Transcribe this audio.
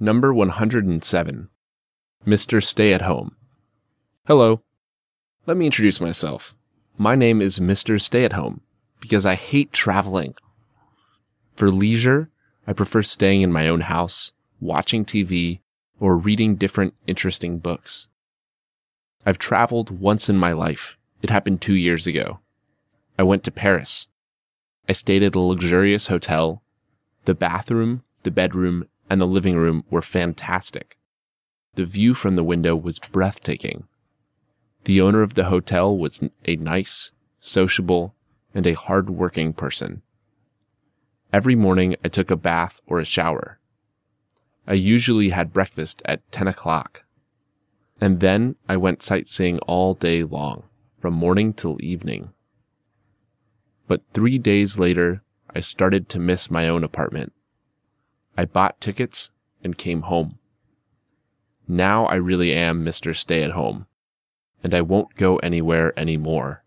Number 107 Mr. Stay at Home. Hello. Let me introduce myself. My name is Mr. Stay at Home because I hate traveling. For leisure, I prefer staying in my own house, watching TV, or reading different interesting books. I've traveled once in my life. It happened two years ago. I went to Paris. I stayed at a luxurious hotel. The bathroom, the bedroom, and the living room were fantastic. The view from the window was breathtaking. The owner of the hotel was a nice, sociable, and a hard-working person. Every morning I took a bath or a shower. I usually had breakfast at 10 o'clock. And then I went sightseeing all day long, from morning till evening. But three days later, I started to miss my own apartment. I bought tickets and came home. Now I really am Mr. Stay at Home, and I won't go anywhere anymore.